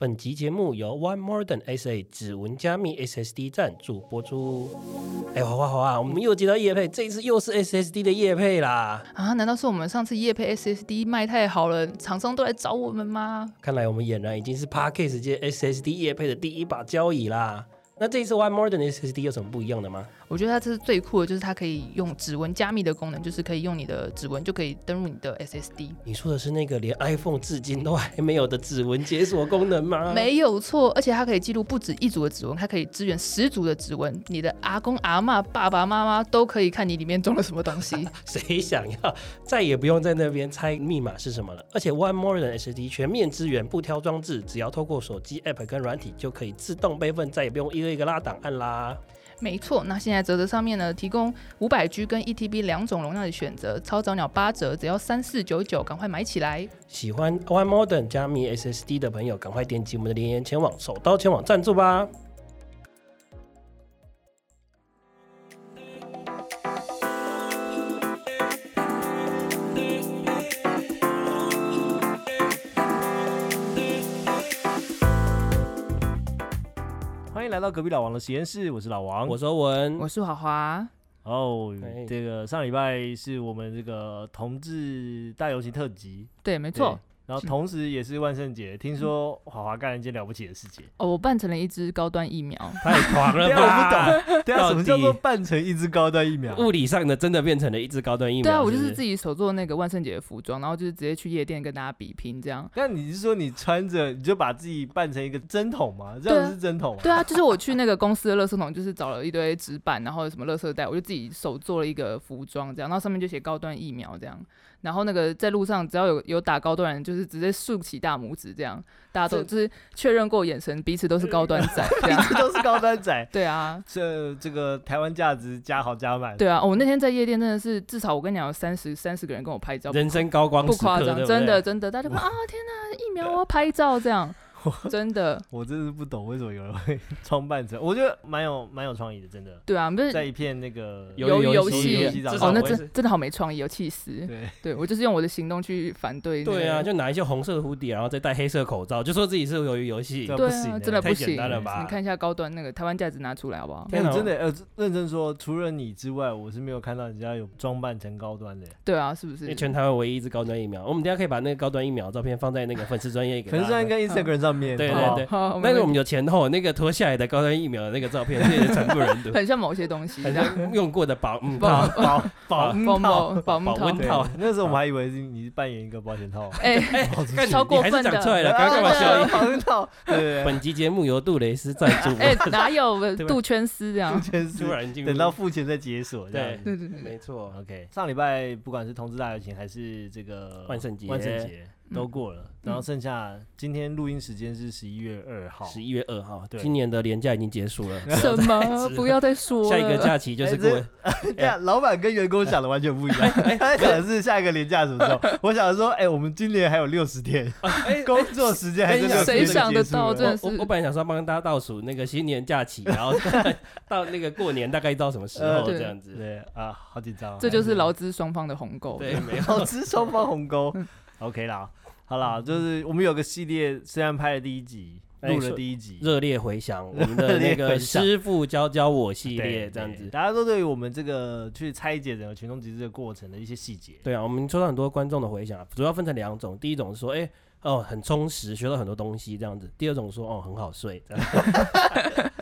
本集节目由 One Modern SA 指纹加密 SSD 赞助播出。哎，花花花，我们又接到叶配，这一次又是 SSD 的叶配啦！啊，难道是我们上次叶配 SSD 卖太好了，厂商都来找我们吗？看来我们俨然已经是 Parkcase 界 SSD 叶配的第一把交椅啦。那这一次 One Modern SSD 有什么不一样的吗？我觉得它这是最酷的，就是它可以用指纹加密的功能，就是可以用你的指纹就可以登录你的 SSD。你说的是那个连 iPhone 至今都还没有的指纹解锁功能吗？没有错，而且它可以记录不止一组的指纹，它可以支援十组的指纹。你的阿公阿妈、爸爸妈妈都可以看你里面装了什么东西。谁想要再也不用在那边猜密码是什么了？而且 One More 的 SSD 全面支援不挑装置，只要透过手机 App 跟软体就可以自动备份，再也不用一个一个拉档案啦。没错，那现在折折上面呢，提供五百 G 跟 ETB 两种容量的选择，超早鸟八折，只要三四九九，赶快买起来！喜欢 One Modern 加密 SSD 的朋友，赶快点击我们的连言前往，手刀前往赞助吧！迎来到隔壁老王的实验室，我是老王。我是欧文，我是华华。哦哎，这个上礼拜是我们这个同志大游行特辑，对，没错。然后同时也是万圣节，听说华华干了一件了不起的事情。哦，我办成了一支高端疫苗。太狂了对啊，我吧！不懂，对啊，什么叫做底扮成一支高端疫苗？物理上的真的变成了一支高端疫苗。对啊，我就是自己手做那个万圣节的服装，然后就是直接去夜店跟大家比拼这样。那你是说你穿着你就把自己扮成一个针筒吗？这样对啊是针筒吗？对啊，就是我去那个公司的垃圾桶，就是找了一堆纸板，然后什么垃圾袋，我就自己手做了一个服装，这样，然后上面就写高端疫苗这样。然后那个在路上只要有有打高端人，就是直接竖起大拇指这样，大家都就是确认过眼神，彼此都是高端仔这样。都是高端仔，对啊，这这个台湾价值加好加满。对啊，我那天在夜店真的是至少我跟你讲有三十三十个人跟我拍照，人生高光不夸张，真的真的，大家 说啊天哪，疫苗我要拍照这样，真的，我真是不懂为什么有人会 装扮成，我觉得蛮有蛮有创意的，真的。对啊，不是在一片那个鱿鱼游戏哦，那真真的好没创意，有气死。对，对我就是用我的行动去反对、对啊，就拿一些红色的蝴蝶，然后再戴黑色口罩，就说自己是鱿鱼游戏。对真的不行。单了吧你看一下高端那个台湾价值拿出来好不好？真的呃，认真说，除了你之外，我是没有看到人家有装扮成高端的。对啊，是不因是为？全台湾唯一一支高端疫苗，我们等下可以把那个高端疫苗照片放在那个粉丝专业给大家可能是应该 Instagram 上面，对对好，好但是我们有前后那个脱下来的高端疫苗的那个照片，这也是惨不忍睹，很像某些东西，很像用过的保嗯 保 套。保保嗯保。保保温套，那时候我们还以为是你是扮演一个保险套，哎，哎超过你还是分的讲出来了，刚刚干嘛笑啊意？保温套，对对对，本集节目由杜蕾斯赞助，哎，哪有杜圈丝这样？真是突然进等到付钱再解锁，对对对，没错，OK，上礼拜不管是同志大游行还是这个万圣节。万圣节都过了，然后嗯剩下今天录音时间是十一月二号，十一月二号，对。今年的年假已经结束了，什么？不要再说了。下一个假期就是过。哎这 样老板跟员工想的完全不一样，他想的是下一个年假什么时候？我想说，哎，我们今年还有六十天，哎工作时间还是哎60谁天。想得到真的是。我我本来想说帮大家倒数那个新年假期，然后到那个过年大概到什么时候这样子。对啊，好紧张哦，这就是劳资双方的鸿沟。对，没有。好吃双方鸿沟，OK 啦，好啦，就是我们有个系列，虽然拍了第一集，录了第一集，热烈回响，我们的 那个师傅教教我系列这样子。大家都对于我们这个去拆解整个群众集资的过程的一些细节，对啊，我们收到很多观众的回响，主要分成两种。第一种是说，哎、哦，很充实，学到很多东西这样子；第二种说，哦，很好睡。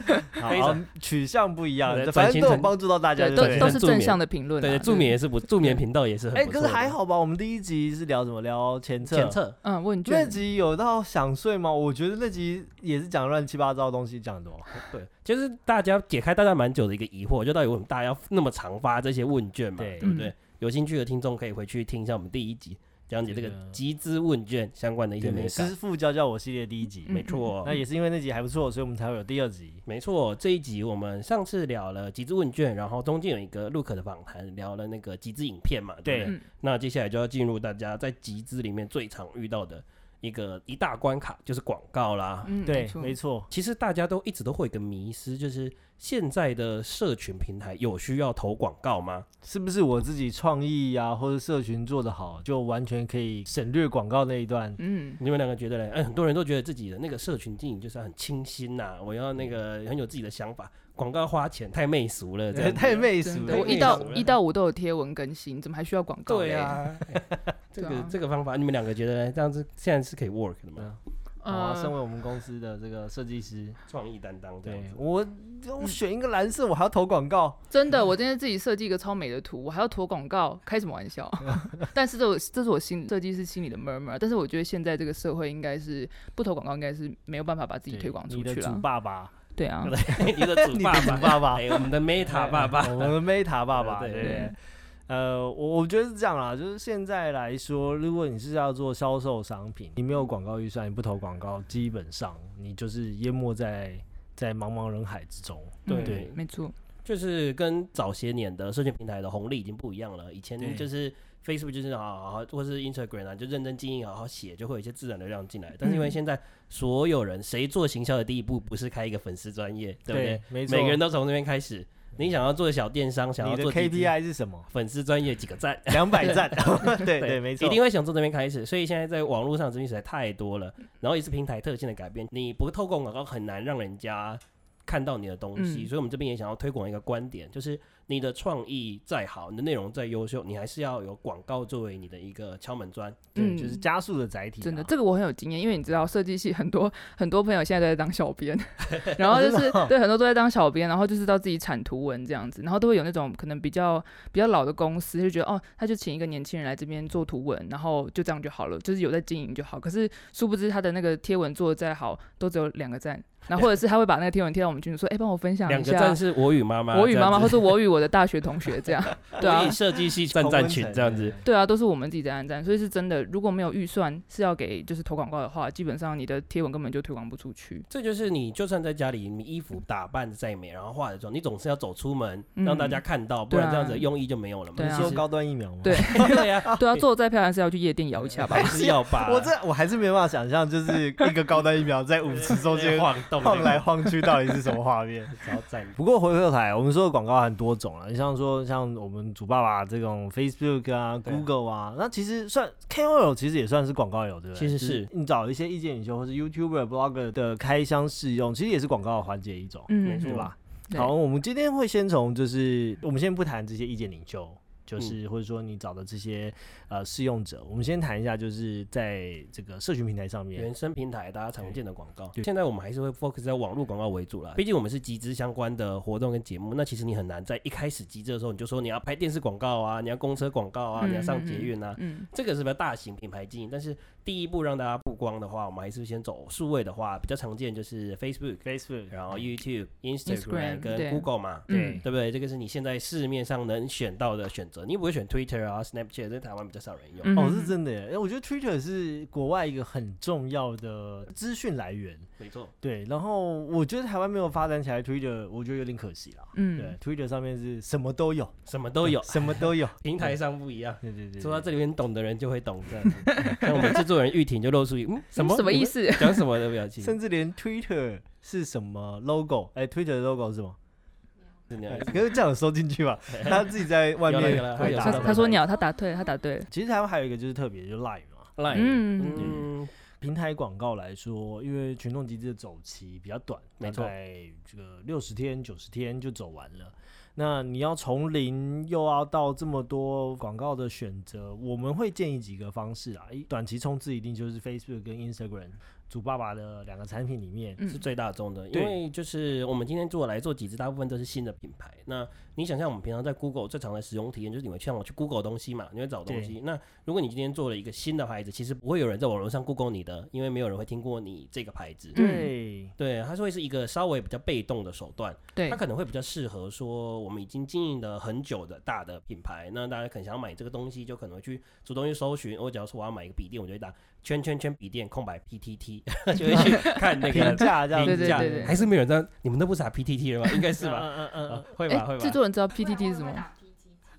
好非常取向不一样，反正都有帮助到大家都都是正向的评论啊。对助眠也是不，助眠频道也是很哎，不错的。可是还好吧，我们第一集是聊什么？聊前测，前测，嗯，问卷那集有到想睡吗？我觉得那集也是讲乱七八糟的东西，讲的哦。对，就是大家解开大家蛮久的一个疑惑，就到底为什么大家要那么常发这些问卷嘛，对对不对？嗯有兴趣的听众可以回去听一下我们第一集，讲解这个集资问卷相关的一些美师。傅教教我系列第一集，嗯没错，那也是因为那集还不错，所以我们才会有第二集。没错，这一集我们上次聊了集资问卷，然后中间有一个 Look 的访谈，聊了那个集资影片嘛，对不对？嗯那接下来就要进入大家在集资里面最常遇到的一个一大关卡，就是广告啦。嗯，对，错没错，其实大家都一直都会有一个迷失，就是现在的社群平台有需要投广告吗？是不是我自己创意呀、或者社群做得好，就完全可以省略广告那一段？嗯，你们两个觉得嘞？哎，很多人都觉得自己的那个社群经营就是很清新呐、我要那个很有自己的想法，广告花钱太媚俗了，太媚俗，了我一到一到五都有贴文更新，怎么还需要广告？对，啊，哎这个这个方法，你们两个觉得嘞这样子现在是可以 work 的吗？好啊，身呃，为我们公司的这个设计师，创意担当对我我选一个蓝色，我还要投广告，真的，我今天自己设计一个超美的图，我还要投广告，开什么玩笑？但是这我这是我心设计师心里的 murmur，但是我觉得现在这个社会应该是不投广告，应该是没有办法把自己推广出你的主去了。爸爸，对啊，你的主你爸主爸，爸爸，哎，我们的 Meta 爸爸，我们的 Meta 爸爸，对呃，我我觉得是这样啦，就是现在来说，如果你是要做销售商品，你没有广告预算，你不投广告，基本上你就是淹没在在茫茫人海之中。对嗯对。没错，就是跟早些年的社群平台的红利已经不一样了。以前就是 Facebook 就是好好好，或是 Instagram 啊，就认真经营，好好写，就会有一些自然流量进来。但是因为嗯现在所有人，谁做行销的第一步不是开一个粉丝专业，对不对？没错，每个人都从那边开始。你想要做小电商，想要做 KPI 是什么？粉丝专业几个赞，两百赞，对对，没错，一定会想从这边开始。所以现在在网络上资讯实在太多了，然后也是平台特性的改变，你不透过广告很难让人家看到你的东西。嗯所以我们这边也想要推广一个观点，就是你的创意再好，你的内容再优秀，你还是要有广告作为你的一个敲门砖。对，嗯就是加速的载体啊。真的，这个我很有经验，因为你知道设计系很多很多朋友现在都在当小编，然后就是对很多都在当小编，然后就是到自己产图文这样子，然后都会有那种可能比较比较老的公司就觉得哦，他就请一个年轻人来这边做图文，然后就这样就好了，就是有在经营就好。可是殊不知他的那个贴文做的再好，都只有两个赞，然后或者是他会把那个贴文贴到我们群组说，哎、帮我分享一下两个赞。是我与妈妈，我与妈妈，或是我与我的大学同学这样，对啊设计系赞赞群这样子。。对啊，都是我们自己在按赞，所以是真的。如果没有预算是要给就是投广告的话，基本上你的贴文根本就推广不出去。这就是你，就算在家里，你衣服打扮的再美，然后化的妆，你总是要走出门，嗯让大家看到，不然对啊这样子的用意就没有了嘛。对啊你说高端疫苗吗？对 对呀，对啊，做的再漂亮是要去夜店摇一下吧还。是要把我这我还是没办法想象，就是一个高端疫苗在舞池中间晃动晃来晃去，到底是什么画面？超赞。不过回过头来，我们说的广告很多种了，你像说像我们主爸爸这种 Facebook 啊、Google 啊，那其实算 KOL 其实也算是广告有，对不对？其实就是你找一些意见领袖或是 YouTuber、Blogger 的开箱试用，其实也是广告的环节一种，嗯，没错对吧？好，我们今天会先从就是我们先不谈这些意见领袖。嗯就是或者说你找的这些呃试用者，我们先谈一下，就是在这个社群平台上面，原生平台大家常见的广告对，现在我们还是会 focus 在网络广告为主啦。毕竟我们是集资相关的活动跟节目，那其实你很难在一开始集资的时候你就说你要拍电视广告啊，你要公车广告啊，嗯你要上捷运啊，嗯，这个是比较大型品牌经营。但是第一步让大家曝光的话，我们还是先走数位的话，比较常见就是 Facebook，Facebook，然后 YouTube、Instagram，Instagram 跟 Google 嘛。嗯对对不对？这个是你现在市面上能选到的选择，你不会选 Twitter 啊、Snapchat，在台湾比较少人用。嗯哦，是真的耶！哎，我觉得 Twitter 是国外一个很重要的资讯来源，没错，对。然后我觉得台湾没有发展起来，Twitter，我觉得有点可惜了。嗯，对，Twitter 上面是什么都有，什么都有，什么都有。平台上不一样。对对对，说到这里面懂的人就会懂这样子。像我们制作人玉婷就露出一嗯什么什么意？思？讲什么的表情？甚至连 Twitter 是什么 logo，哎，Twitter 的 logo 是什么？可是这样收进去吧？他自己在外面他说鸟，他答对，他答对。其实台湾还有一个就是特别，就是 Line 嘛。Line，嗯嗯，平台广告来说，因为群众集资的走期比较短，没错大概这个六十天、九十天就走完了。那你要从零又要到这么多广告的选择，我们会建议几个方式啊。一短期冲刺一定就是 Facebook 跟 Instagram 主爸爸的两个产品里面，嗯是最大众的，因为就是我们今天做来做几支，大部分都是新的品牌。那你想象我们平常在 Google 最常的使用体验，就是你会像我去 Google 东西嘛，你会找东西。那如果你今天做了一个新的牌子，其实不会有人在网络上 Google 你的，因为没有人会听过你这个牌子。对，对，它是会是一个稍微比较被动的手段，对它，可能会比较适合说我们已经经营了很久的大的品牌，那大家可能想要买这个东西，就可能会去主动去搜寻。我假如说我要买一个笔电，我就会打圈圈圈笔电空白 PTT，就会去 看那评个价这样子，评价对对对对还是没有人知道，你们都不打 PTT 了吗？应该是吧？嗯嗯啊嗯会吧，会哎，吧制，作人知道 PTT 是什么？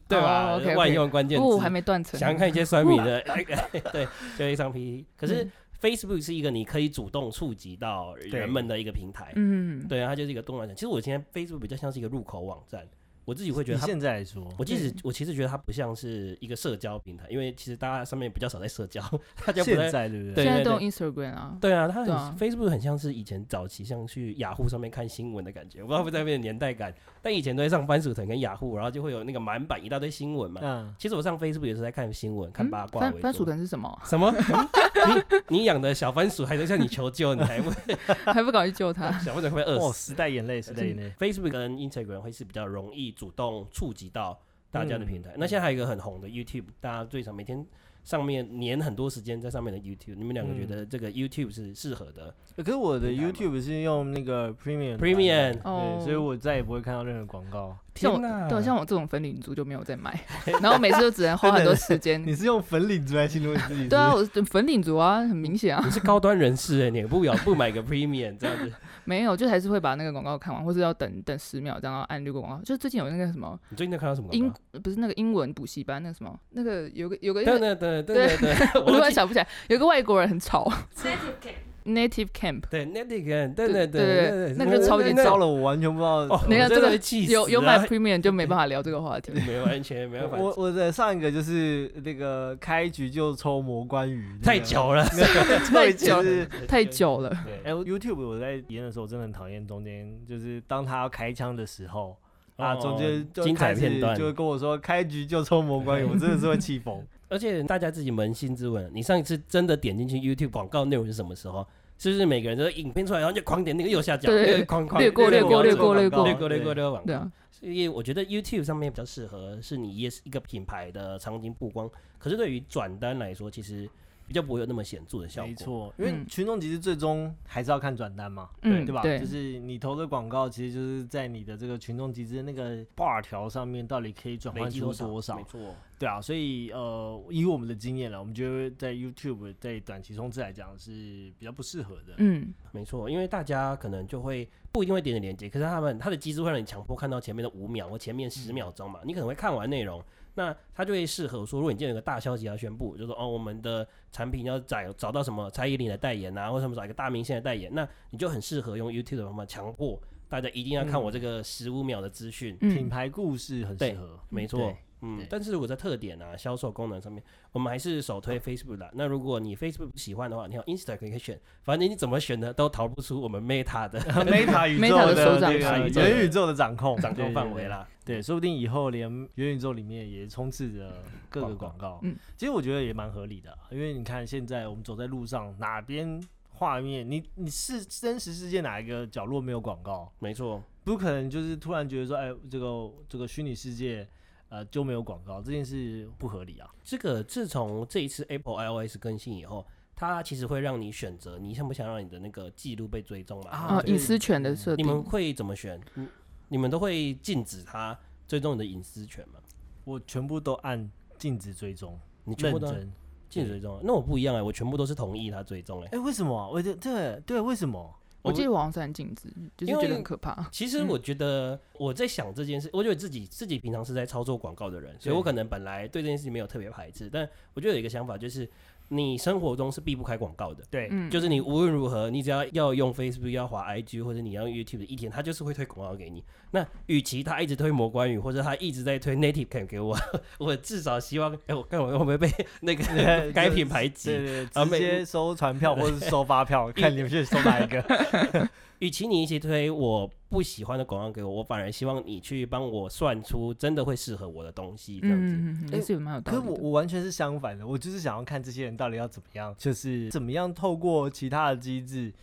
对吧万用关键哦，字还。没断层。想想看一些酸米的，对，就一张 PTT。可是 Facebook 是一个你可以主动触及到人们的一个平台，嗯，对啊，它就是一个动漫展。其实我今天 Facebook 比较像是一个入口网站，我自己会觉得现在来说，我其实我其实觉得它不像是一个社交平台，因为其实大家上面比较少在社交，大家不现在。在对不对？现在都用 Instagram 啊，对啊，它很、Facebook 很像是以前早期像去雅虎上面看新闻的感觉，我不知道会不会在那边的年代感。但以前都在上番薯藤跟雅虎，然后就会有那个满版一大堆新闻嘛。嗯，其实我上 Facebook 也是在看新闻、看嗯八卦番番薯。藤是什么？什么？你你养的小番薯还在向你求救，你还不 还不赶快去救它？小番薯会饿哦，死？时代眼泪，时代眼泪，Facebook 跟 Instagram 会是比较容易主动触及到大家的平嗯台。那现在还有一个很红的 YouTube，大家最常每天上面粘很多时间在上面的 YouTube，你们两个觉嗯得这个 YouTube 是适合的？可是我的 YouTube 是用那个 Premium Premium 哦对，所以我再也不会看到任何广告。像我对，像我这种粉领族就没有在买，然后每次都只能花很多时间。你是用粉领族来形容你自己？对啊，我是粉领族啊，很明显啊，你是高端人士哎，你不要不买个 Premium 这样子，没有，就还是会把那个广告看完，或是要等等十秒，这样然后按略过广告。就最近有那个什么你最近在看到什么英？不是那个英文补习班，那个什么那个有个有个，对对对对对对，我突然想不起来，有个外国人很吵，Native Camp，对 Native Camp，对对对对对，那就超级那糟了，我完全不知道。哦，我真的那个这个有有啊买 Premium 就没办法聊这个话题。没有完全没办法，我我的上一个就是那个开局就抽魔关羽，太久了，那个太久了太久了，哎、我 YouTube 我在演的时候真的很讨厌中间，就是当他要开枪的时候。啊，哦中间就精彩开始片段就会跟我说开局就抽魔关羽，我真的是会气疯。而且大家自己扪心自问，你上一次真的点进去 YouTube 广告内容是什么时候？是不是每个人都影片出来，然后就狂点那个右下角，对狂狂略过略过略过略过略过略过略过广告对啊。，所以我觉得 YouTube 上面比较适合是你也是一个品牌的场景曝光，可是对于转单来说，其实比较不会有那么显著的效果。没错，因为嗯群众其实最终还是要看转单嘛，嗯，对吧？对就，是你投的广告，其实就是在你的这个群众集资那个 bar 条上面，到底可以转换出多少？多少没？错，对啊，所以呃，以我们的经验了，我们觉得在 YouTube 在短期冲刺来讲是比较不适合的。嗯，没错，因为大家可能就会不一定会点点连接，可是他们他的机制会让你强迫看到前面的五秒或前面十秒钟嘛，你可能会看完内容，那它就会适合说，如果你今天有个大消息要宣布，就说哦，我们的产品要找找到什么蔡依林的代言啊，或者什么找一个大明星的代言，那你就很适合用 YouTube 的方法强迫大家一定要看我这个十五秒的资讯。品嗯，牌故事很适合，没错。对，嗯，但是如果在特点啊、销售功能上面，我们还是首推 Facebook 的。那如果你 Facebook 不喜欢的话，你有 Instagram 可以选，反正你怎么选呢，都逃不出我们 Meta 的 Meta 宇宙的元宇宙的掌控掌控范围。啦。对，说不定以后连元宇宙里面也充斥着各个广广告。嗯其实我觉得也蛮合理的啊，因为你看现在我们走在路上，哪边画面，你你是真实世界哪一个角落没有广告？没错，不可能就是突然觉得说，哎，这个这个虚拟世界呃就没有广告，这件事不合理啊。这个自从这一次 Apple iOS 更新以后，它其实会让你选择你想不想让你的那个记录被追踪嘛？啊，隐私权的设定你们，会怎么选？你你们都会禁止它追踪你的隐私权吗？我全部都按禁止追踪，你全部都。禁止追踪啊？那我不一样哎、我全部都是同意它追踪哎、哎，为什么啊？我觉得对对，为什么？我记得网上是禁止，就是觉因为得很可怕。嗯其实我觉得我在想这件事，我觉得自己自己平常是在操作广告的人，所以我可能本来对这件事情没有特别排斥，但我觉得有一个想法就是，你生活中是避不开广告的。对，嗯，就是你无论如何，你只要要用 Facebook、要滑 IG 或者你要用 YouTube 的一天，他就是会推广告给你。那与其他一直推魔关羽，或者他一直在推 Native Cam 给我，我至少希望，哎、我看我会不会被 那个 该品牌直接收传票或者是收发票，看你们去收哪一个。与其你一起推我不喜欢的广告给我，我反而希望你去帮我算出真的会适合我的东西，这样子。嗯，嗯嗯也是有蛮有道可是我理的。我完全是相反的，我就是想要看这些人到底要怎么样，就是怎么样透过其他的机制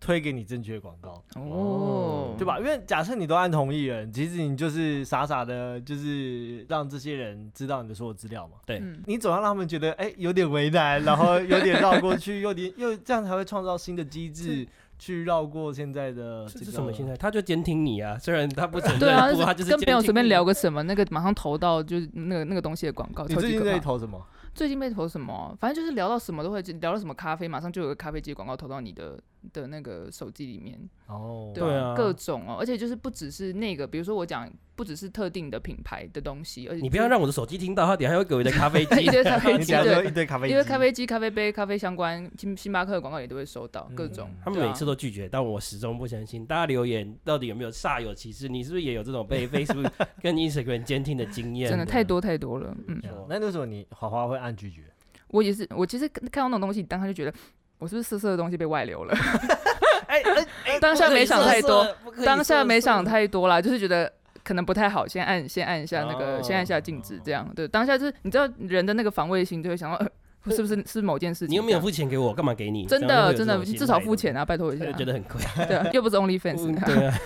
推给你正确的广告，哦，对吧？因为假设你都按同意人，其实你就是傻傻的，就是让这些人知道你的所有资料嘛。对嗯你总要让他们觉得，哎、有点为难，然后有点绕过去，有点又这样才会创造新的机制 去绕过现在的这这个。是什么心态？他就监听你啊，虽然他不承认，对啊不过他就是跟朋友随便聊个什么，那个马上投到就是那个那个东西的广告，你最近在超级可怕。投什么？最近被投什么？反正就是聊到什么都会聊到什么咖啡，马上就有个咖啡机的广告投到你的的那个手机里面，哦，对啊各种哦，而且就是不只是那个，比如说我讲不只是特定的品牌的东西，而且你不要让我的手机听到，他等一下会给我一堆咖啡机一。堆咖啡机，对一堆咖啡机，因为咖啡机、咖啡杯、咖啡相关，星星巴克的广告也都会收到，各种嗯。啊他们每次都拒绝，但我始终不相信。大家留言到底有没有煞有其事？你是不是也有这种被 Facebook 跟 Instagram 监听的经验？真的太多太多了，嗯，那为什么你华华会按拒绝？我也是，我其实看看到那种东西，当下就觉得我是不是色色的东西被外流了？哎哎哎当下没想太多，当下没想太多啦，就是觉得可能不太好，先按先按一下那个，哦先按一下禁止，这样对。当下就是你知道人的那个防卫心就会想到，呃、是不是是某件事情？你又没有付钱给我，干嘛给你？真的真的，至少付钱啊，拜托一下。觉得很贵。对啊，又不是 OnlyFans，嗯对啊，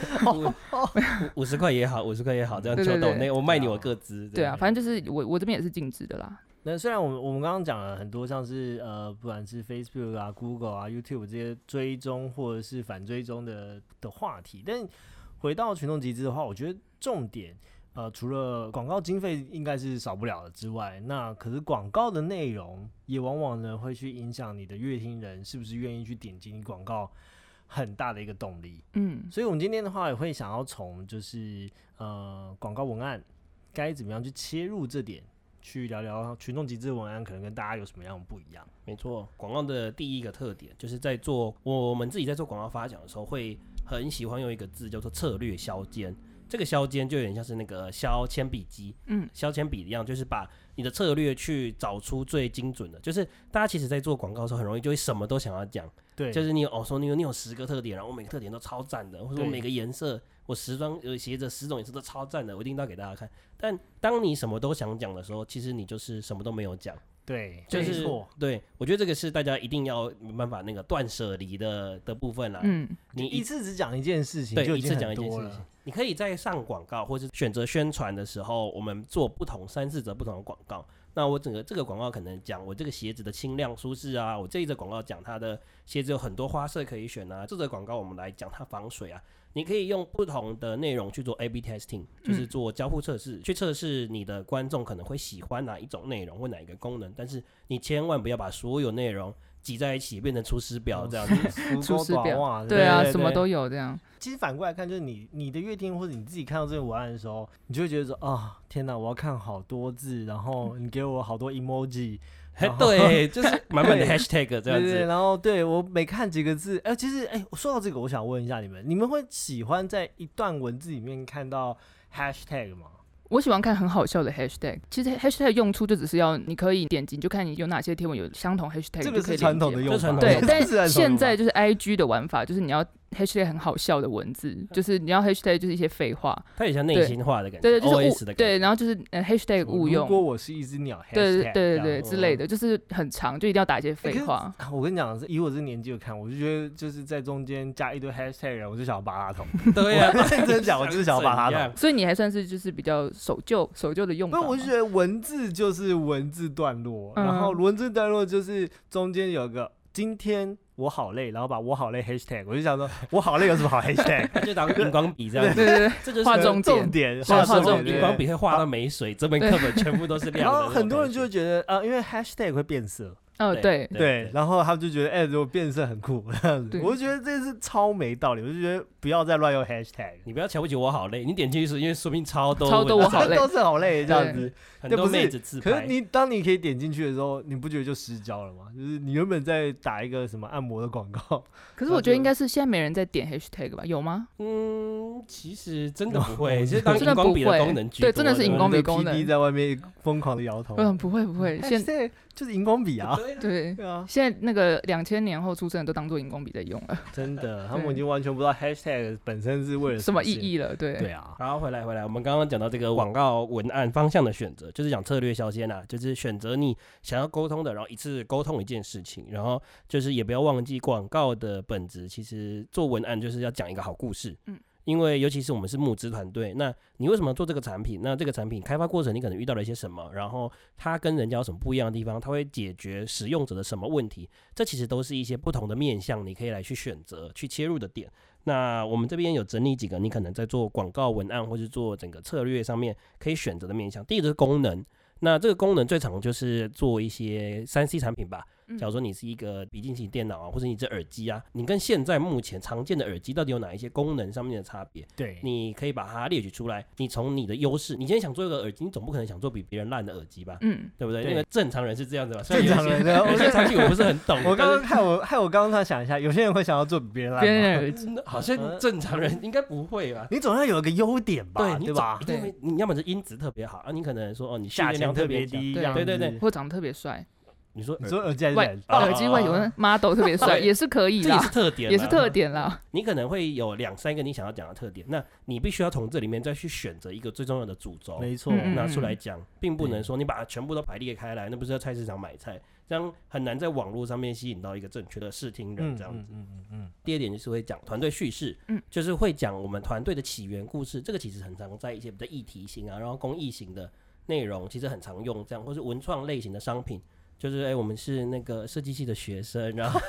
五五十块也好，五十块也好，这样对对对求抖那我卖你我各资。对啊，反正就是我我这边也是禁止的啦。那虽然我们我们刚刚讲了很多，像是呃，不管是 Facebook 啊、Google 啊、YouTube 这些追踪或者是反追踪的的话题，但回到群众集资的话，我觉得重点呃，除了广告经费应该是少不了的之外，那可是广告的内容也往往呢会去影响你的乐听人是不是愿意去点击你广告很大的一个动力。嗯，所以，我们今天的话也会想要从就是呃广告文案该怎么样去切入这点，去聊聊群众集资文案可能跟大家有什么样的不一样。没错，广告的第一个特点就是在做我们自己在做广告发奖的时候，会很喜欢用一个字叫做策略削尖。这个削尖就有点像是那个削铅笔机，嗯，削铅笔一样，就是把你的策略去找出最精准的。就是大家其实在做广告的时候，很容易就会什么都想要讲，对，就是你有哦说你有你有十个特点，然后我每个特点都超赞的，或者我每个颜色我十双呃鞋子十种颜色都超赞的，我一定都要给大家看。但当你什么都想讲的时候，其实你就是什么都没有讲。对，就是没错，对，我觉得这个是大家一定要没办法那个断舍离的的部分啦。嗯，你一次只讲一件事情，对就一次讲一件事情。，你可以在上广告或是选择宣传的时候，我们做不同三四则不同的广告。那我整个这个广告可能讲我这个鞋子的轻量舒适啊，我这一则广告讲它的鞋子有很多花色可以选啊，这则广告我们来讲它防水啊。你可以用不同的内容去做 A/B testing，就是嗯做交互测试，去测试你的观众可能会喜欢哪一种内容或哪一个功能。但是你千万不要把所有内容挤在一起变成出师表这样子。出师表对啊，什么都有这样。其实反过来看，就是你你的乐听或者你自己看到这个文案的时候，你就会觉得说啊，天哪，我要看好多字，然后你给我好多 emoji，对，就是满满的 hashtag 这样子。然后对我每看几个字，哎、其实哎、说到这个，我想问一下你们，你们会喜欢在一段文字里面看到 hashtag 吗？我喜欢看很好笑的 hashtag，其实 hashtag 的用处就只是要你可以点击，就看你有哪些贴文有相同 hashtag，这个你就可以是传统的用法，对 但现在就是 I G 的玩法，就是你要 hashtag 很好笑的文字，就是你要 hashtag 就是一些废话，它也像内心话的感觉，对对，就是觉对，然后就是呃 hashtag 误如，果我是一只鸟，对对对对对之类的，就是很长，就一定要打一些废话。我跟你讲，以我这年纪看，我就觉得就是在中间加一堆 hashtag，我就想要拔拉桶。对呀、我 认真讲，我就是想要拔拉桶。所以你还算是就是比较守旧守旧的用法那。我就觉得文字就是文字段落，嗯。然后文字段落就是中间有个今天我好累，然后把我好累 hashtag，我就想说 我好累有什么好 hashtag？就当荧光笔这样。子，对对对，这就是画重点重点，画重重点。荧光笔会画到没水，这本课本全部都是亮的。然后很多人就会觉得，呃，因为 hashtag 会变色，哦对，对，然后他们就觉得，哎、如果变色很酷，这样子，我就觉得这是超没道理，我就觉得不要再乱用 hashtag，你不要瞧不起我好累，你点进去是因为说明超多超多我好累 都是好累这样子。很多不是妹子自拍。可是你当你可以点进去的时候，你不觉得就失焦了吗？就是你原本在打一个什么按摩的广告，可是我觉得应该是现在没人在点 hashtag 吧？有吗？嗯，其实真的不会，其实当真的荧光笔不会的功能对真的是荧光笔功能在外面疯狂的摇头。嗯，不会不会，现 hashtag 就是荧光笔啊，对对。对啊，现在那个两千年后出生的都当做荧光笔在用了，真的，他们已经完全不知道 hashtag 本身是为了什么意？义了？对。对啊，然后，回来回来，我们刚刚讲到这个广告文案方向的选择，就是讲策略销先啊，就是选择你想要沟通的，然后一次沟通一件事情，然后就是也不要忘记广告的本质，其实做文案就是要讲一个好故事，嗯。因为尤其是我们是募资团队，那你为什么做这个产品？那这个产品开发过程你可能遇到了一些什么？然后它跟人家有什么不一样的地方？它会解决使用者的什么问题？这其实都是一些不同的面向，你可以来去选择、去切入的点。那我们这边有整理几个，你可能在做广告文案或是做整个策略上面可以选择的面向。第一个是功能，那这个功能最常就是做一些三 C 产品吧，假如说你是一个笔记型电脑啊，或者你这耳机啊，你跟现在目前常见的耳机到底有哪一些功能上面的差别？对，你可以把它列举出来。你从你的优势，你今天想做一个耳机，你总不可能想做比别人烂的耳机吧？嗯，对不对？因为正常人是这样子吧？正常人的有些产品我不是很懂。我刚刚害我害我刚刚才想一下，有些人会想要做比别人烂别人吗的耳机，真的好像正常人应该不会吧？你总要有一个优点吧，对，你对吧总一？定会，你要么是音质特别好啊，你可能说哦，你训练量特别低，对对对或长得特别帅，你说你说耳机还是外耳机外有人 model 特别帅，也是可以啦这也是，特点，也是特。点啦。你可能会有两三个你想要讲的特点，那你必须要从这里面再去选择一个最重要的主轴，没错，嗯拿出来讲，并不能说你把它全部都排列开来，那不是在菜市场买菜，这样很难在网络上面吸引到一个正确的视听人嗯这样子。嗯嗯嗯第二点就是会讲团队叙事，嗯，就是会讲我们团队的起源故事，这个其实很常在一些比较议题型啊，然后公益型的内容，其实很常用这样，或是文创类型的商品。就是哎、我们是那个设计系的学生，然后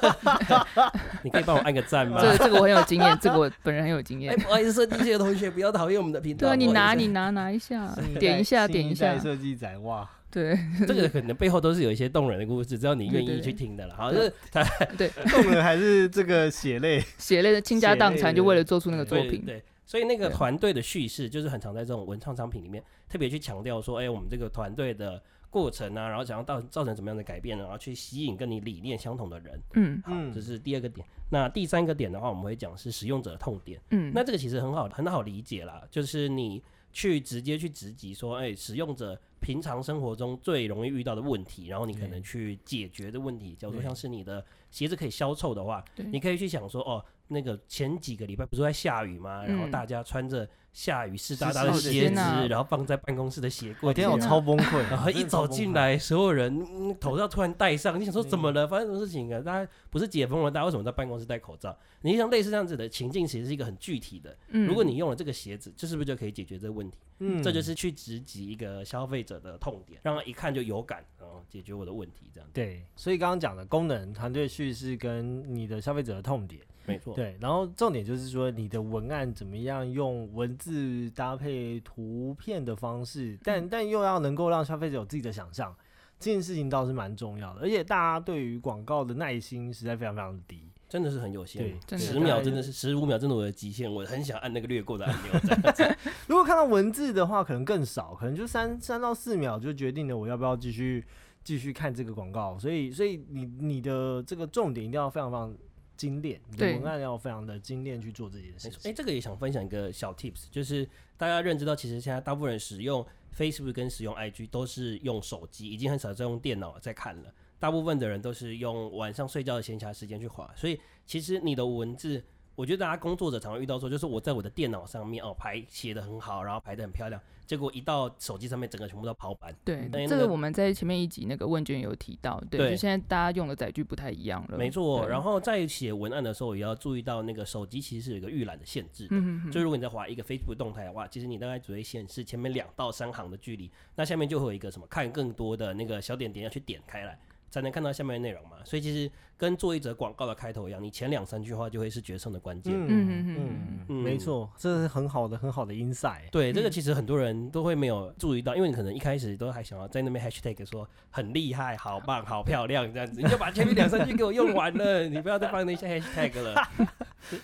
你可以帮我按个赞吗？这个这个我很有经验，这个我本人很有经验哎、验。不好意思，设计系的同学不要讨厌我们的频道。对啊，你拿你拿拿一下嗯，点一下点一下，设计仔哇，对这个可能背后都是有一些动人的故事，只要你愿意去听的了。好，对就是他对，动人还是这个血泪，血泪的倾家荡产，就为了做出那个作品。对对，所以那个团队的叙事就是很常在这种文创商品里面特别去强调说，哎、我们这个团队的过程啊，然后想要到造成怎么样的改变，然后去吸引跟你理念相同的人。嗯好，嗯这是第二个点。那第三个点的话，我们会讲是使用者的痛点。嗯，那这个其实很好很好理解啦，就是你去直接去直击说，哎、使用者平常生活中最容易遇到的问题，然后你可能去解决的问题。假如说像是你的鞋子可以消臭的话，对你可以去想说，哦，那个前几个礼拜不是在下雨吗？然后嗯大家穿着下雨湿哒湿哒的鞋子，然后放在办公室的鞋柜我天啊，我。超崩溃，然后一走进来，所有人、嗯、口罩突然戴上，你想说怎么了？发生什么事情啊？大家不是解封了，大家为什么在办公室戴口罩？你像类似这样子的情境，其实是一个很具体的。嗯如果你用了这个鞋子，这是不是就可以解决这个问题？嗯这就是去直击一个消费者的痛点，让他一看就有感，然后解决我的问题，这样子。对，所以刚刚讲的功能、团队叙事跟你的消费者的痛点，没错，对，然后重点就是说你的文案怎么样用文字搭配图片的方式，但但又要能够让消费者有自己的想象，这件事情倒是蛮重要的。而且大家对于广告的耐心实在非常非常的低，真的是很有限对，十秒真的是十五秒，真的我的极限，我很想按那个略过的按钮，这样子。如果看到文字的话，可能更少，可能就三三到四秒就决定了我要不要继续继续看这个广告。所以，所以你你的这个重点一定要非常非常精炼，你的文案要非常的精炼去做这件事没错，哎、情。这个也想分享一个小 tips，就是大家认知到，其实现在大部分人使用 Facebook 跟使用 IG 都是用手机，已经很少在用电脑在看了。大部分的人都是用晚上睡觉的闲暇时间去划，所以其实你的文字，我觉得大家工作者常常遇到说，就是我在我的电脑上面哦排写的很好，然后排的很漂亮，结果一到手机上面，整个全部都跑版。对那，那个这个我们在前面一集那个问卷有提到，对，对就现在大家用的载具不太一样了，没错，然后在写文案的时候，也要注意到那个手机其实是有一个预览的限制的。嗯哼就如果你在划一个 Facebook 动态的话，其实你大概只会显示前面两到三行的距离，那下面就会有一个什么看更多的那个小点点要去点开来，才能看到下面的内容嘛。所以其实跟做一则广告的开头一样，你前两三句话就会是决胜的关键。嗯嗯嗯没错，这是很好的很好的 insight。对，这个嗯其实很多人都会没有注意到，因为你可能一开始都还想要在那边 hashtag 说很厉害、好棒、好漂亮这样子，你就把前面两三句给我用完了，你不要再放那些 hashtag 了。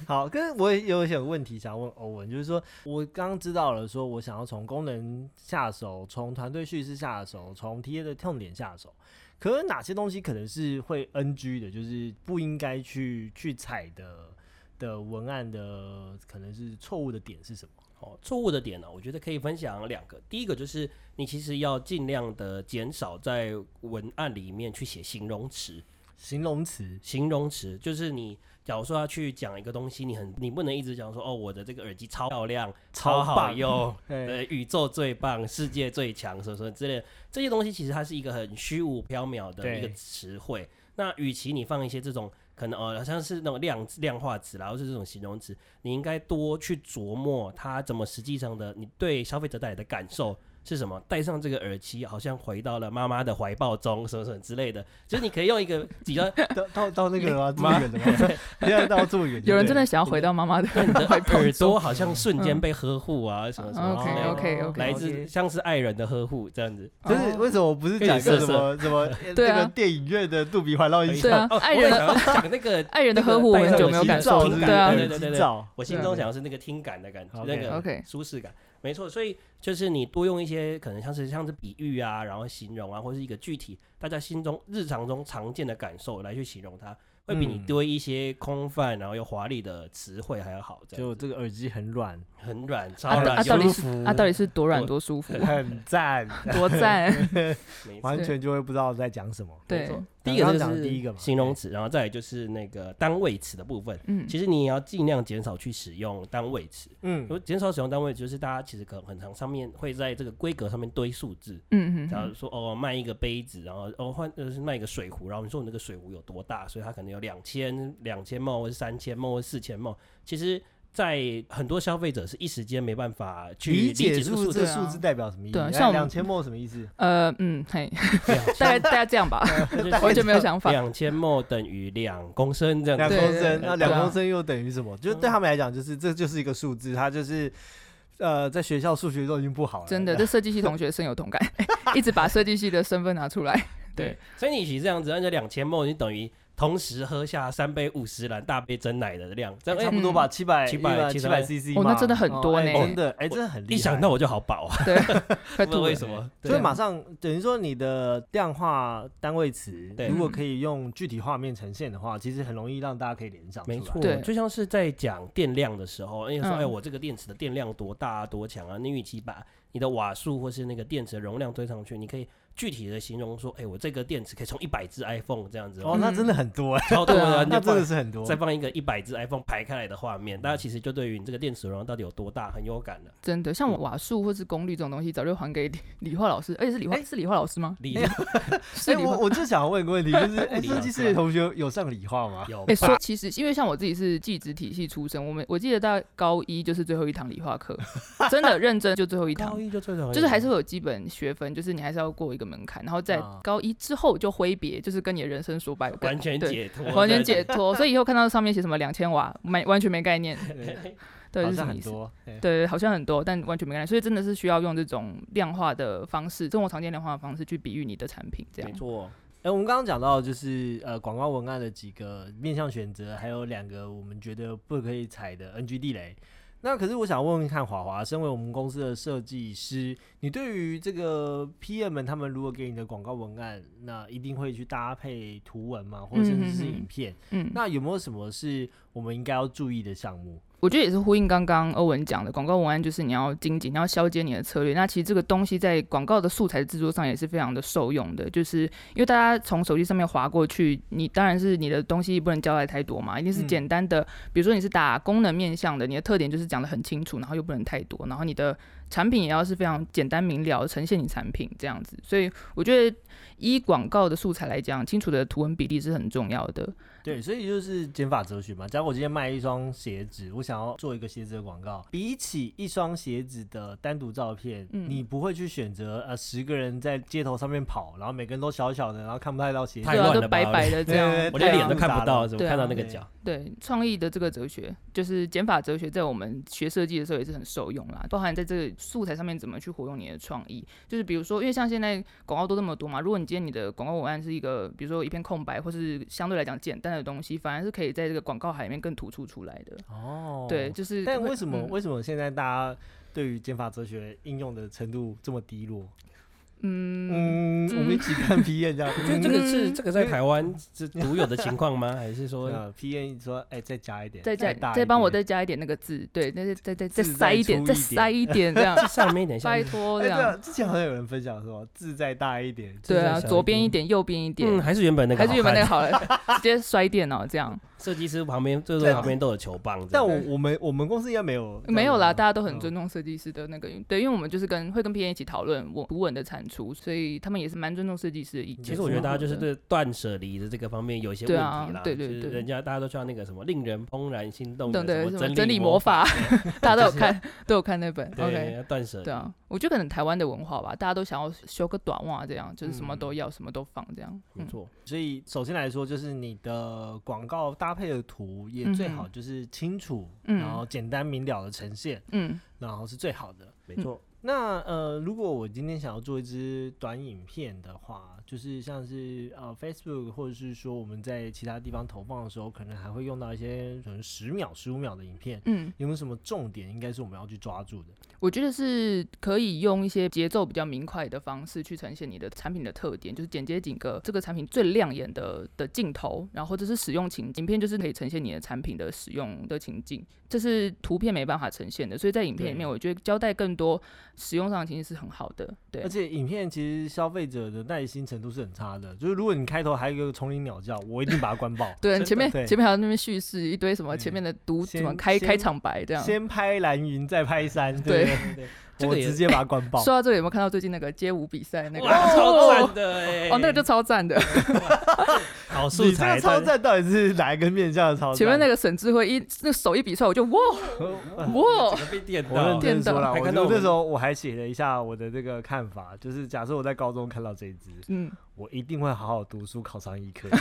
好，跟我也有一些问题想问欧文，就是说我刚刚知道了，说我想要从功能下手，从团队叙事下手，从 T A 的痛点下手，可是哪些东西可能是会 NG 的，就是不应该去去踩的的文案的可能是错误的点是什么？哦，错误的点呢、我觉得可以分享两个。第一个就是你其实要尽量的减少在文案里面去写形容词。形容词，形容词就是你，假如说要去讲一个东西，你很你不能一直讲说哦，我的这个耳机超漂亮、超好用，对，呃，宇宙最棒、世界最强，什么什么之类的，这些东西其实它是一个很虚无缥缈的一个词汇。那与其你放一些这种可能呃，好像是那种量量化词然后是这种形容词，你应该多去琢磨它怎么实际上的你对消费者带来的感受是什么？戴上这个耳机，好像回到了妈妈的怀抱中，什么什么之类的。就是你可以用一个比较到 到到那个了吗？这么妈远的吗？现在到这么远有人真的想要回到妈妈的耳朵好像瞬间被呵护啊，什么什么之类的。OK，OK，OK 来自像是爱人的呵护这样子。就是为什么不是讲个什么什么呃 对个电影院的杜比环绕音对啊哦，爱人讲那个爱人的呵护，我很久没有感受对啊对，对对对我心中想的是那个听感的感觉，那个 OK 舒适感，没错。所以就是你多用一些可能像是像是比喻啊，然后形容啊，或是一个具体大家心中日常中常见的感受来去形容它，会比你嗯多一些空泛然后又华丽的词汇还要好。这样就这个耳机很软，很软，超啊软，啊，到底是舒服。啊，到底是多软多舒服，很赞，多赞。完全就会不知道在讲什么。对。第一个就是第一个嘛形容词，然后再来就是那个单位词的部分。嗯，其实你也要尽量减少去使用单位词，嗯。如减少使用单位词，就是大家其实可能很常上面会在这个规格上面堆数字，嗯假如说哦卖一个杯子，然后哦换呃是卖一个水壶，然后你说你那个水壶有多大，所以它可能有两千两千梦或是三千梦或四千梦，其实。在很多消费者是一时间没办法去理解解数这个数字，数字代表什么意思？对啊像两千墨什么意思？呃嗯，嘿，两 大概大概这样吧，完全没有想法。两千墨等于两公升这样。两公升，那两公升又等于什么？就是对他们来讲，就是这就是一个数字，它就是呃，在学校数学都已经不好了，真的，这设计系同学深有同感，一直把设计系的身份拿出来。对，所以你其实这样子，按照两千墨，你等于同时喝下三杯五十兰大杯真奶的量，这样哎差不多吧，七百700七百 CC 嘛哦那真的很多呢真的，哎，真的很厉害。一想到我就好饱啊，对，不知道快吐。为什么？对所以马上等于说你的量化单位词，如果可以用具体画面呈现的话，其实很容易让大家可以联想出来。没错，对就像是在讲电量的时候，因为说，嗯哎，我这个电池的电量多大啊，多强啊？你与其把你的瓦数或是那个电池的容量堆上去，你可以具体的形容说，哎，我这个电池可以充一百只 iPhone 这样子，哦，那真的很多哎，超多的，那真的是很多。再放一个一百只 iPhone 排开来的画面，大家其实就对于你这个电池容量到底有多大很有感的。真的，像瓦数或是功率这种东西，早就还给理理化老师，而且是理化哎是理化老师吗？理 哎，是理化我。我就想要问一个问题，就是设计师的同学有上理化吗？有哎、说其实，因为像我自己是技职体系出身，我们我记得大概高一就是最后一堂理化课，真的 认真就最后一堂高，一就最讨厌就是还是会有基本学分，就是你还是要过一个门槛，然后在啊高一之后就挥别，就是跟你的人生说拜拜，完全对解脱，完全解脱。所以以后看到上面写什么两千瓦，没完全没概念，对是什么意思？像很多。哎对，好像很多，但完全没概念，所以真的是需要用这种量化的方式，生活常见量化的方式去比喻你的产品，这样。没错，哎、我们刚刚讲到就是呃广告文案的几个面向选择，还有两个我们觉得不可以踩的 NG 地雷。那可是我想问问看，华华，身为我们公司的设计师，你对于这个 PM 们他们如果给你的广告文案，那一定会去搭配图文嘛，或者甚至是影片？嗯，那有没有什么是我们应该要注意的项目？我觉得也是呼应刚刚欧文讲的，广告文案就是你要精简，你要削减你的策略。那其实这个东西在广告的素材制作上也是非常的受用的，就是因为大家从手机上面划过去，你当然是你的东西不能交代太多嘛，一定是嗯简单的，比如说你是打功能面向的，你的特点就是讲的很清楚，然后又不能太多，然后你的产品也要是非常简单明了，呈现你产品这样子。所以我觉得依广告的素材来讲，清楚的图文比例是很重要的。对，所以就是减法哲学嘛。假如我今天卖一双鞋子，我想要做一个鞋子的广告，比起一双鞋子的单独照片，嗯你不会去选择呃十个人在街头上面跑，然后每个人都小小的，然后看不太到鞋子都白白的这样我连脸都看不到，怎么看到那个脚？对创意的这个哲学，就是减法哲学，在我们学设计的时候也是很受用啦。包含在这个素材上面怎么去活用你的创意，就是比如说，因为像现在广告都那么多嘛，如果你今天你的广告文案是一个，比如说一片空白，或是相对来讲简单的东西，反而是可以在这个广告海里面更突出出来的。哦，对，。就是但为什么、嗯为什么现在大家对于减法哲学应用的程度这么低落？嗯。嗯，我们一起看 P N 这样，就这个是嗯。这个在台湾是独有的情况吗？还是说呃 P N 说，哎、再加一点，再加大再帮我再加一点那个字，对，那再再再再塞一点，再塞一点这样，上面一点拜？托这样。之前好像有人分享说字再大一点，对啊，左边一点，右边一点，嗯，还是原本那个还是原本那个好好了，直接摔电脑这样。看设计师旁边最多旁边都有球棒，但我我们我们公司应该没有没有啦，大家都很嗯。尊重设计师的那个，对，因为我们就是跟会跟 P N 一起讨论我不稳的产出，所以他们也是蛮尊重设计师的意见。其实我觉得大家就是对。断舍离的这个方面有一些问题啦，对对对就是人家大家都需要那个什么令人怦然心动等的整理魔魔法，大家都有 看，都有看那本。对断舍，对啊，我觉得可能台湾的文化吧，大家都想要修个短袜这样，就是什么嗯。都要，什么都放这样。嗯。没错，所以首先来说，就是你的广告搭配的图也最好就是清楚，嗯。然后简单明了的呈现，嗯。然后是最好的。没错，那呃，如果我今天想要做一支短影片的话，就是像是呃 Facebook 或者是说我们在其他地方投放的时候，可能还会用到一些可能十秒、十五秒的影片，嗯，有没有什么重点应该是我们要去抓住的？我觉得是可以用一些节奏比较明快的方式去呈现你的产品的特点，就是剪接几个这个产品最亮眼的的镜头，然后或者是使用情景，影片就是可以呈现你的产品的使用的情境，这是图片没办法呈现的，所以在影片里面，我觉得交代更多使用上的情境是很好的。对而，且影片其实消费者的耐心程度是很差的，就是如果你开头还有一个丛林鸟叫，我一定把它关爆。对，前面前面还有那边叙事一堆什么前面的读什么开开场白这样。先拍蓝云，再拍山，对对对，这个也我直接把它关爆。说到这里，有没有看到最近那个街舞比赛那个？超哦赞的哎，哦，那个就超赞的。好素你这材，个超赞到底是哪一个面向的超赞？前面那个沈智慧一那个手一比出来，我就哇 哇被电我认到，真说了，我还看到我们那时候我还写了一下我的这个看法，就是假设我在高中看到这一支，嗯，我一定会好好读书，考上医科。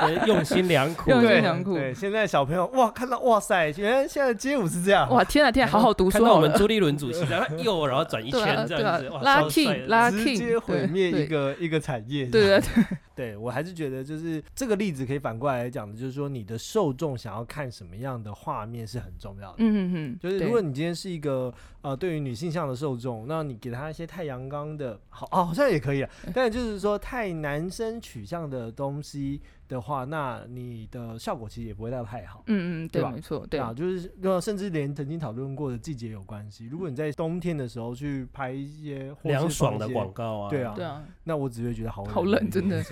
对用心良苦，用心对良苦对，现在小朋友哇，看到哇塞，原来现在街舞是这样，哇天啊天啊，好好读看到我。们朱立伦主席在那右，然后转一对啊圈这对啊样子，哇，拉超帅 king 的拉直 king，接毁灭对一个一个产业。对对对，对 我还是觉得就是这个例子可以反过来讲的，就是说你的受众想要看什么样的画面是很重要的。嗯嗯嗯，就是如果你今天是一个呃对于女性向的受众，那你给他一些太阳刚的，好哦好像也可以啊。但就是说太男生取向的东西的话，那你的效果其实也不会到太好。嗯嗯对没错对啊，就是呃甚至连曾经讨论过的季节有关系。如果你在冬天的时候去拍一些凉爽的广告啊，对啊对啊，那我只会觉得好好冷真的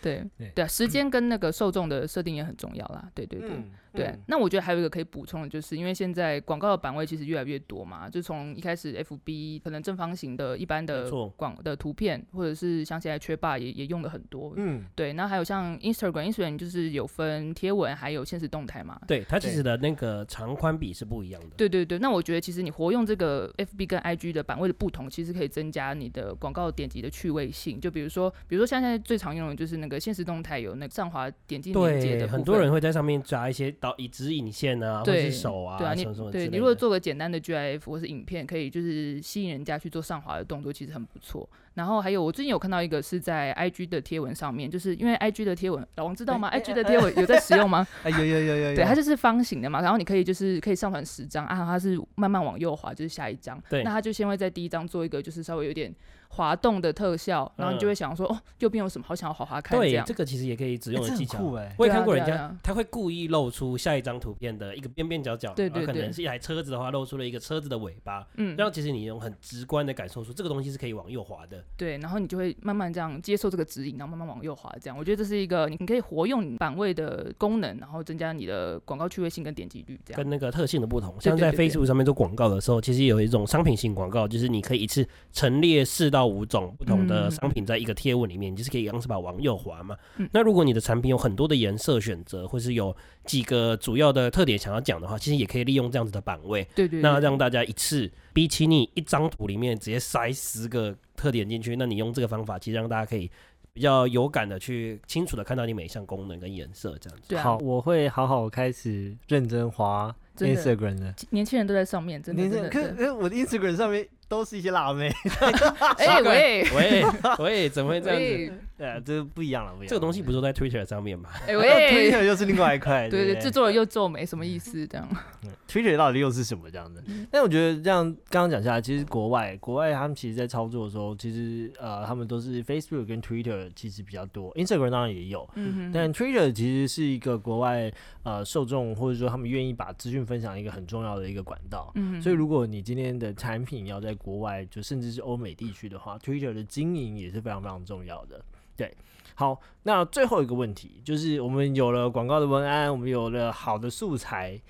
对 对时间跟那个受众的设定也很重要啦。对对对。嗯对嗯，那我觉得还有一个可以补充的，就是因为现在广告的版位其实越来越多嘛，就从一开始 FB 可能正方形的一般的广的图片，或者是像现在缺霸也也用的很多。嗯，对，那还有像 Instagram，Instagram 就是有分贴文还有现实动态嘛。对，它其对实的那个长宽比是不一样的。对对对，那我觉得其实你活用这个 FB 跟 IG 的版位的不同，其实可以增加你的广告点击的趣味性。就比如说，比如说像现在最常用的就是那个现实动态有那个上滑点击链接，的，很多人会在上面加一些导以指引线啊，或对是手啊，对啊，你什么什么之对你如果做个简单的 GIF 或是影片，可以就是吸引人家去做上滑的动作，其实很不错。然后还有我最近有看到一个是在 IG 的贴文上面，就是因为 IG 的贴文，老王知道吗哎哎？IG 的贴文有在使用吗？哎有有有有有，对，它就是方形的嘛，然后你可以就是可以上传十张啊，它是慢慢往右滑，就是下一张。对那它就先会在第一张做一个就是稍微有点滑动的特效，然后你就会想说，哦，右边有什么，好想要滑滑看这样对这。个其实也可以只用的技巧。我也看过人家对啊啊，他会故意露出下一张图片的一个边边角角，对对对然后可能是一台车子的话，露出了一个车子的尾巴，嗯，让其实你用很直观的感受出这个东西是可以往右滑的。对，然后你就会慢慢这样接受这个指引，然后慢慢往右滑，这样我觉得这是一个你可以活用你版位的功能，然后增加你的广告趣味性跟点击率，这样。跟那个特性的不同，像在 Facebook 上面做广告的时候，其实有一种商品型广告，就是你可以一次陈列四到五种不同的嗯商品在一个贴文里面，你就是可以杨是把往右滑嘛。嗯那如果你的产品有很多的颜色选择，或是有几个主要的特点想要讲的话，其实也可以利用这样子的版位，对对对那让大家一次比起你一张图里面直接塞十个特点进去，那你用这个方法，其实让大家可以比较有感的去清楚的看到你每一项功能跟颜色这样子。啊好，，我会好好开始认真滑 Instagram 的。年轻人都在上面，真的你真的。可真的可我的 Instagram 上面都是一些辣妹，哎喂喂喂，怎么会这样子？喂对啊，这个不一样了，不一样。这个东西不是在 Twitter 上面吗？哎那喂，Twitter 又是另外一块，对对，制作人又皱眉，什么意思？这样。嗯 Twitter 到底又是什么这样子？嗯但我觉得这样刚刚讲下来，其实国外国外他们其实在操作的时候，其实呃他们都是 Facebook 跟 Twitter 其实比较多，Instagram 当然也有，嗯哼，但 Twitter 其实是一个国外呃受众或者说他们愿意把资讯分享一个很重要的一个管道。嗯，所以，如果你今天的产品要在国外，就甚至是欧美地区的话，Twitter 的经营也是非常非常重要的。对好，那最后一个问题就是，我们有了广告的文案，我们有了好的素材，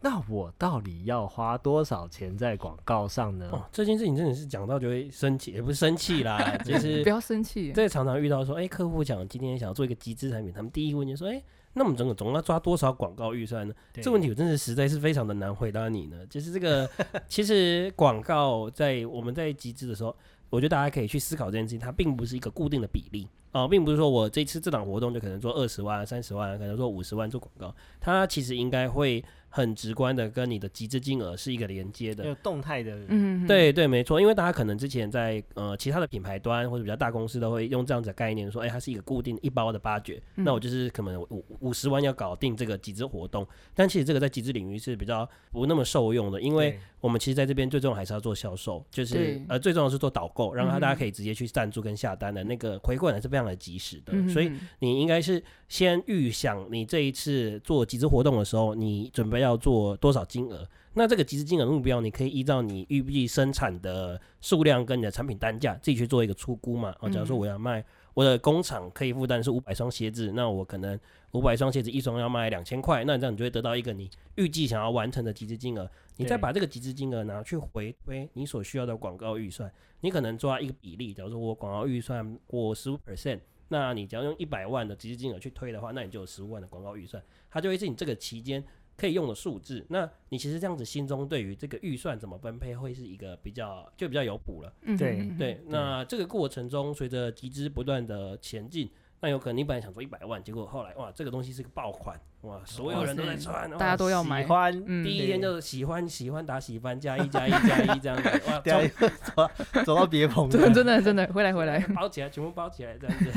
那我到底要花多少钱在广告上呢？哦，这件事情真的是讲到就会生气，也不是生气啦，就是不要生气。这常常遇到说，哎、客户讲今天想要做一个集资产品，他们第一个问题说，哎、那我们整个总要抓多少广告预算呢？对这问题我真的实在是非常的难回答你呢。就是这个，其实广告在我们在集资的时候，我觉得大家可以去思考这件事情，它并不是一个固定的比例啊、并不是说我这次这档活动就可能做二十万、三十万，可能做五十万做广告，它其实应该会很直观的跟你的集资金额是一个连接的。有动态的，嗯，对对，没错，因为大家可能之前在呃其他的品牌端或者比较大公司都会用这样子的概念说，哎，它是一个固定一包的八折，嗯。那我就是可能五五十万要搞定这个集资活动，但其实这个在集资领域是比较不那么受用的，因为我们其实在这边最重要还是要做销售，就是呃最重要是做导购，让他嗯大家可以直接去赞助跟下单的那个回馈还是非常的及时的，嗯所以你应该是先预想你这一次做集资活动的时候，你准备要做多少金额。那这个集资金额目标，你可以依照你预计生产的数量跟你的产品单价自己去做一个出估嘛。哦，假如说嗯我要卖我的工厂可以负担是五百双鞋子，那我可能五百双鞋子一双要卖两千块，那这样你就会得到一个你预计想要完成的集资金额。你再把这个集资金额拿去回推你所需要的广告预算，你可能抓一个比例，假如说我广告预算过十五 percent，那你只要用一百万的集资金额去推的话，那你就有十五万的广告预算，它就会是你这个期间可以用的数字。那你其实这样子心中对于这个预算怎么分配，会是一个比较就比较有谱了。嗯对对，那这个过程中，随着集资不断的前进，那有可能你本来想做一百万，结果后来哇，这个东西是个爆款，哇，所有人都在穿，大家都要喜买。欢，嗯第一天就是喜欢喜欢打喜欢加一加一加一这样子，哇，对啊，走到走到别棚真的真的真的，回来回来。包起来，全部包起来这样子。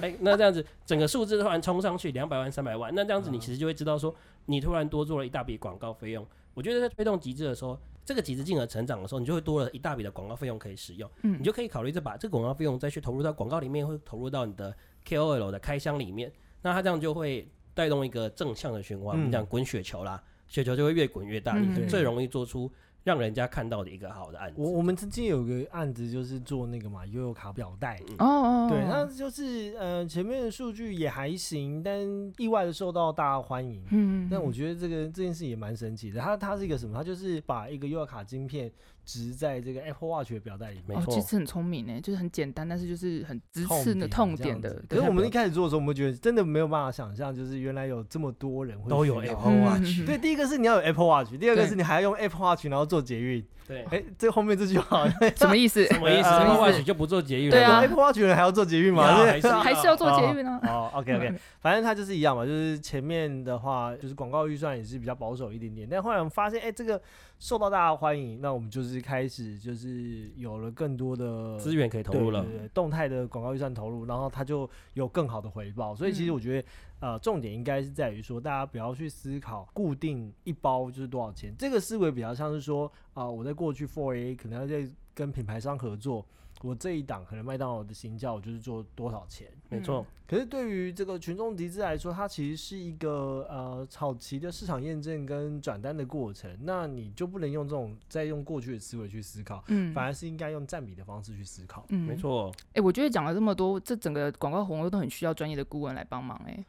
哎、那这样子整个数字突然冲上去两百万、三百万，那这样子你其实就会知道说，你突然多做了一大笔广告费用。我觉得在推动极致的时候，这个极致金额成长的时候，你就会多了一大笔的广告费用可以使用。嗯你就可以考虑再把这个广告费用再去投入到广告里面，会投入到你的 KOL 的开箱里面。那它这样就会带动一个正向的循环，我们嗯讲滚雪球啦，雪球就会越滚越大，嗯你最容易做出让人家看到的一个好的案子。我我们之前有个案子就是做那个嘛悠游卡表带，哦哦，对，它就是呃前面的数据也还行，但意外的受到大家欢迎。嗯，但我觉得这个这件事也蛮神奇的，它它是一个什么？它就是把一个 U 卡晶片植在这个 Apple Watch 的表带里面哦，没错其实很聪明诶，就是很简单，但是就是很直刺的痛痛点的。可是我们一开始做的时候，我们觉得真的没有办法想象，就是原来有这么多人会都有 Apple 嗯 Watch，、对，第一个是你要有 Apple Watch，第二个是你还要用 Apple Watch 然后做捷运。对，哎，这后面这句话，什么意思？什么意思？？Apple watch 就不做捷运了？对啊 Apple Watch 人还要做捷运吗？还是要还是要做捷运呢？哦，OK OK，反正它就是一样嘛，就是前面的话，就是广告预算也是比较保守一点点，但后来我们发现，哎、这个受到大家欢迎，那我们就是开始就是有了更多的资源可以投入了对。对动态的广告预算投入，然后它就有更好的回报。所以其实嗯我觉得，呃，重点应该是在于说，大家不要去思考固定一包就是多少钱，这个思维比较像是说，啊、我在过去 Four A 可能要在跟品牌商合作，我这一档可能麦当劳的行价我就是做多少钱。没错，可是对于这个群众集资来说，它其实是一个呃早期的市场验证跟转单的过程，那你就不能用这种再用过去的思维去思考，嗯，反而是应该用占比的方式去思考。嗯没。错。哎，我觉得讲了这么多，这整个广告活动都很需要专业的顾问来帮忙哎。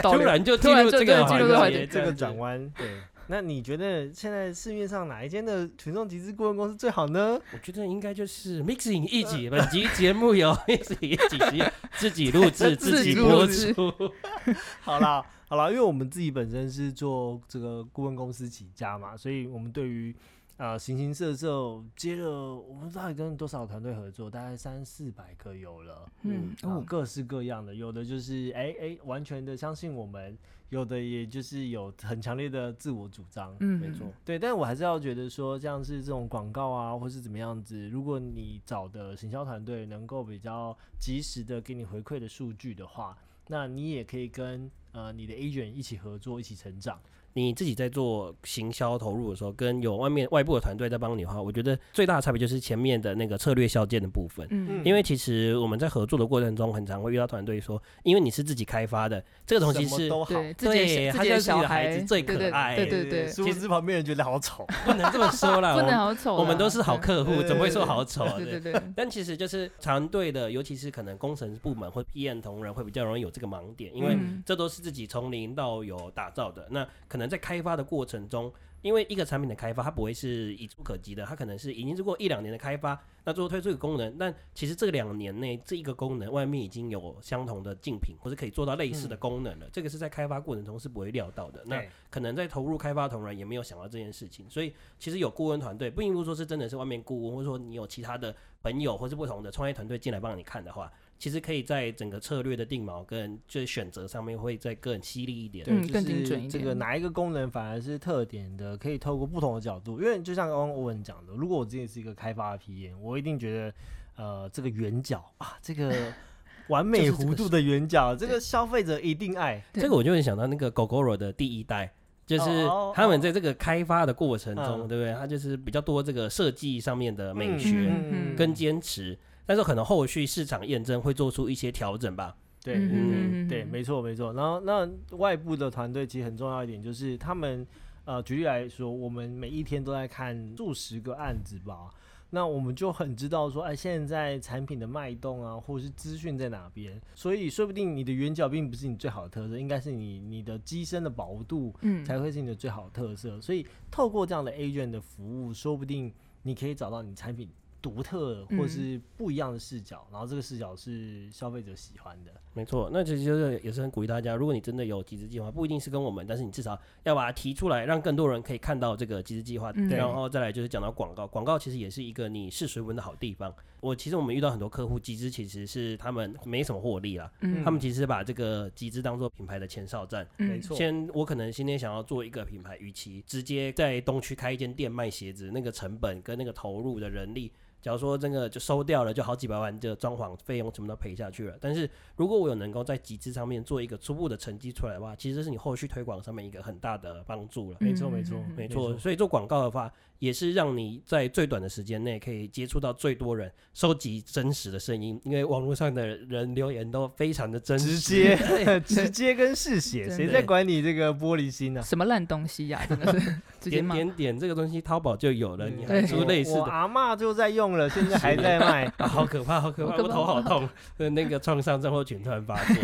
突然就突然就进入这个这个转弯，对。那你觉得现在市面上哪一间的群众集资顾问公司最好呢？我觉得应该就是 Mixing 一集，本集节目由 Mixing 一集实验自己录制、自己播出。好啦，好啦，因为我们自己本身是做这个顾问公司起家嘛，所以我们对于呃形形色色接了，我们到底跟多少团队合作？大概三四百个有了。嗯各式各样的，有的就是哎哎、完全的相信我们，有的也就是有很强烈的自我主张。嗯，没错，对，但我还是要觉得说，像是这种广告啊，或是怎么样子，如果你找的行销团队能够比较及时的给你回馈的数据的话，那你也可以跟呃你的 agent 一起合作，一起成长。你自己在做行销投入的时候，跟有外面外部的团队在帮你的话，我觉得最大的差别就是前面的那个策略销件的部分。嗯，因为其实我们在合作的过程中，很常会遇到团队说，因为你是自己开发的，这个东西是都好，对，自己的对他小自己的小就是你的孩子最可爱对对对，殊不知旁边人觉得好丑。不能这么说啦，不我们能好丑，我们都是好客户，怎么会说好丑？对对对。对，但其实就是团队的，尤其是可能工程部门或 PM 同仁会比较容易有这个盲点，因为嗯这都是自己从零到有打造的。那可能在开发的过程中，因为一个产品的开发，它不会是一触可及的，它可能是已经是过一两年的开发，那最后推出一个功能，但其实这两年内这一个功能外面已经有相同的竞品，或是可以做到类似的功能了。这个是在开发过程中是不会料到的。那可能在投入开发同仁也没有想到这件事情，所以其实有顾问团队，不一定说是真的是外面顾问，或者说你有其他的朋友或是不同的创业团队进来帮你看的话，其实可以在整个策略的定锚跟就是选择上面会再更犀利一点。对更就是精准一这个哪一个功能反而是特点的，可以透过不同的角度，因为就像刚刚欧文讲的，如果我自己是一个开发的 PM，我一定觉得呃这个圆角啊，这个 完美弧度的圆角，这个消费者一定爱。对这个我就会想到那个 GoGoRo 的第一代。就是哦他们在这个开发的过程中，嗯对不对？它就是比较多这个设计上面的美学嗯跟坚持，但是可能后续市场验证会做出一些调整吧。对，嗯对，没错，没错。然后那外部的团队其实很重要一点，就是他们呃，举例来说，我们每一天都在看数十个案子吧，那我们就很知道说，哎，现在产品的脉动啊，或者是资讯在哪边。所以说不定你的圆角并不是你最好的特色，应该是你你的机身的薄度嗯，才会是你的最好的特色。所以透过这样的 agent 的服务，说不定你可以找到你产品独特或嗯是不一样的视角，然后这个视角是消费者喜欢的。没错，那其实就是也是很鼓励大家，如果你真的有集资计划，不一定是跟我们，但是你至少要把它提出来，让更多人可以看到这个集资计划。嗯然后再来就是讲到广告，广告其实也是一个你试水温的好地方。我其实我们遇到很多客户，集资其实是他们没什么获利啦，嗯他们其实把这个集资当做品牌的前哨站。没错先，我可能今天想要做一个品牌，与其直接在东区开一间店卖鞋子，那个成本跟那个投入的人力，假如说这个就收掉了，就好几百万的装潢费用全部都赔下去了。但是如果我有能够在集资上面做一个初步的成绩出来的话，其实这是你后续推广上面一个很大的帮助了。没错，没错，嗯没错，所以做广告的话，也是让你在最短的时间内可以接触到最多人，收集真实的声音，因为网络上的人留言都非常的真实，直接 直接跟嗜血，真谁在管你这个玻璃心呢、什么烂东西呀，真的是直接点。点点这个东西淘宝就有了，嗯你还对出类似的。我阿妈就在用了，现在还在 卖。啊，好可怕，好可怕，我头好痛，呃那个创伤症候群突然发作。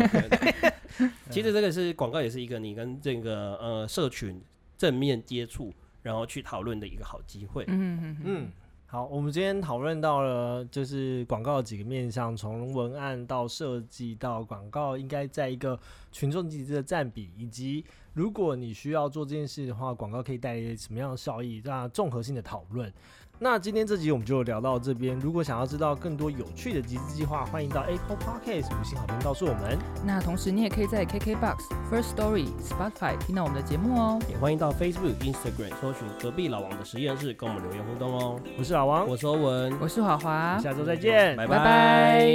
其实这个是广告，也是一个你跟这个呃社群正面接触，然后去讨论的一个好机会。嗯嗯嗯嗯，好，我们今天讨论到了就是广告的几个面向，从文案到设计到广告应该在一个群众集资的占比，以及如果你需要做这件事的话，广告可以带来什么样的效益，那综合性的讨论。那今天这集我们就聊到这边。如果想要知道更多有趣的集资计划，欢迎到 Apple Podcast 五星好评告诉我们。那同时你也可以在 KKBox、First Story、Spotify 听到我们的节目哦。也欢迎到 Facebook、Instagram 搜寻隔壁老王的实验室，跟我们留言互动哦。我是老王，我是欧文，我是华华，下周再见，拜拜拜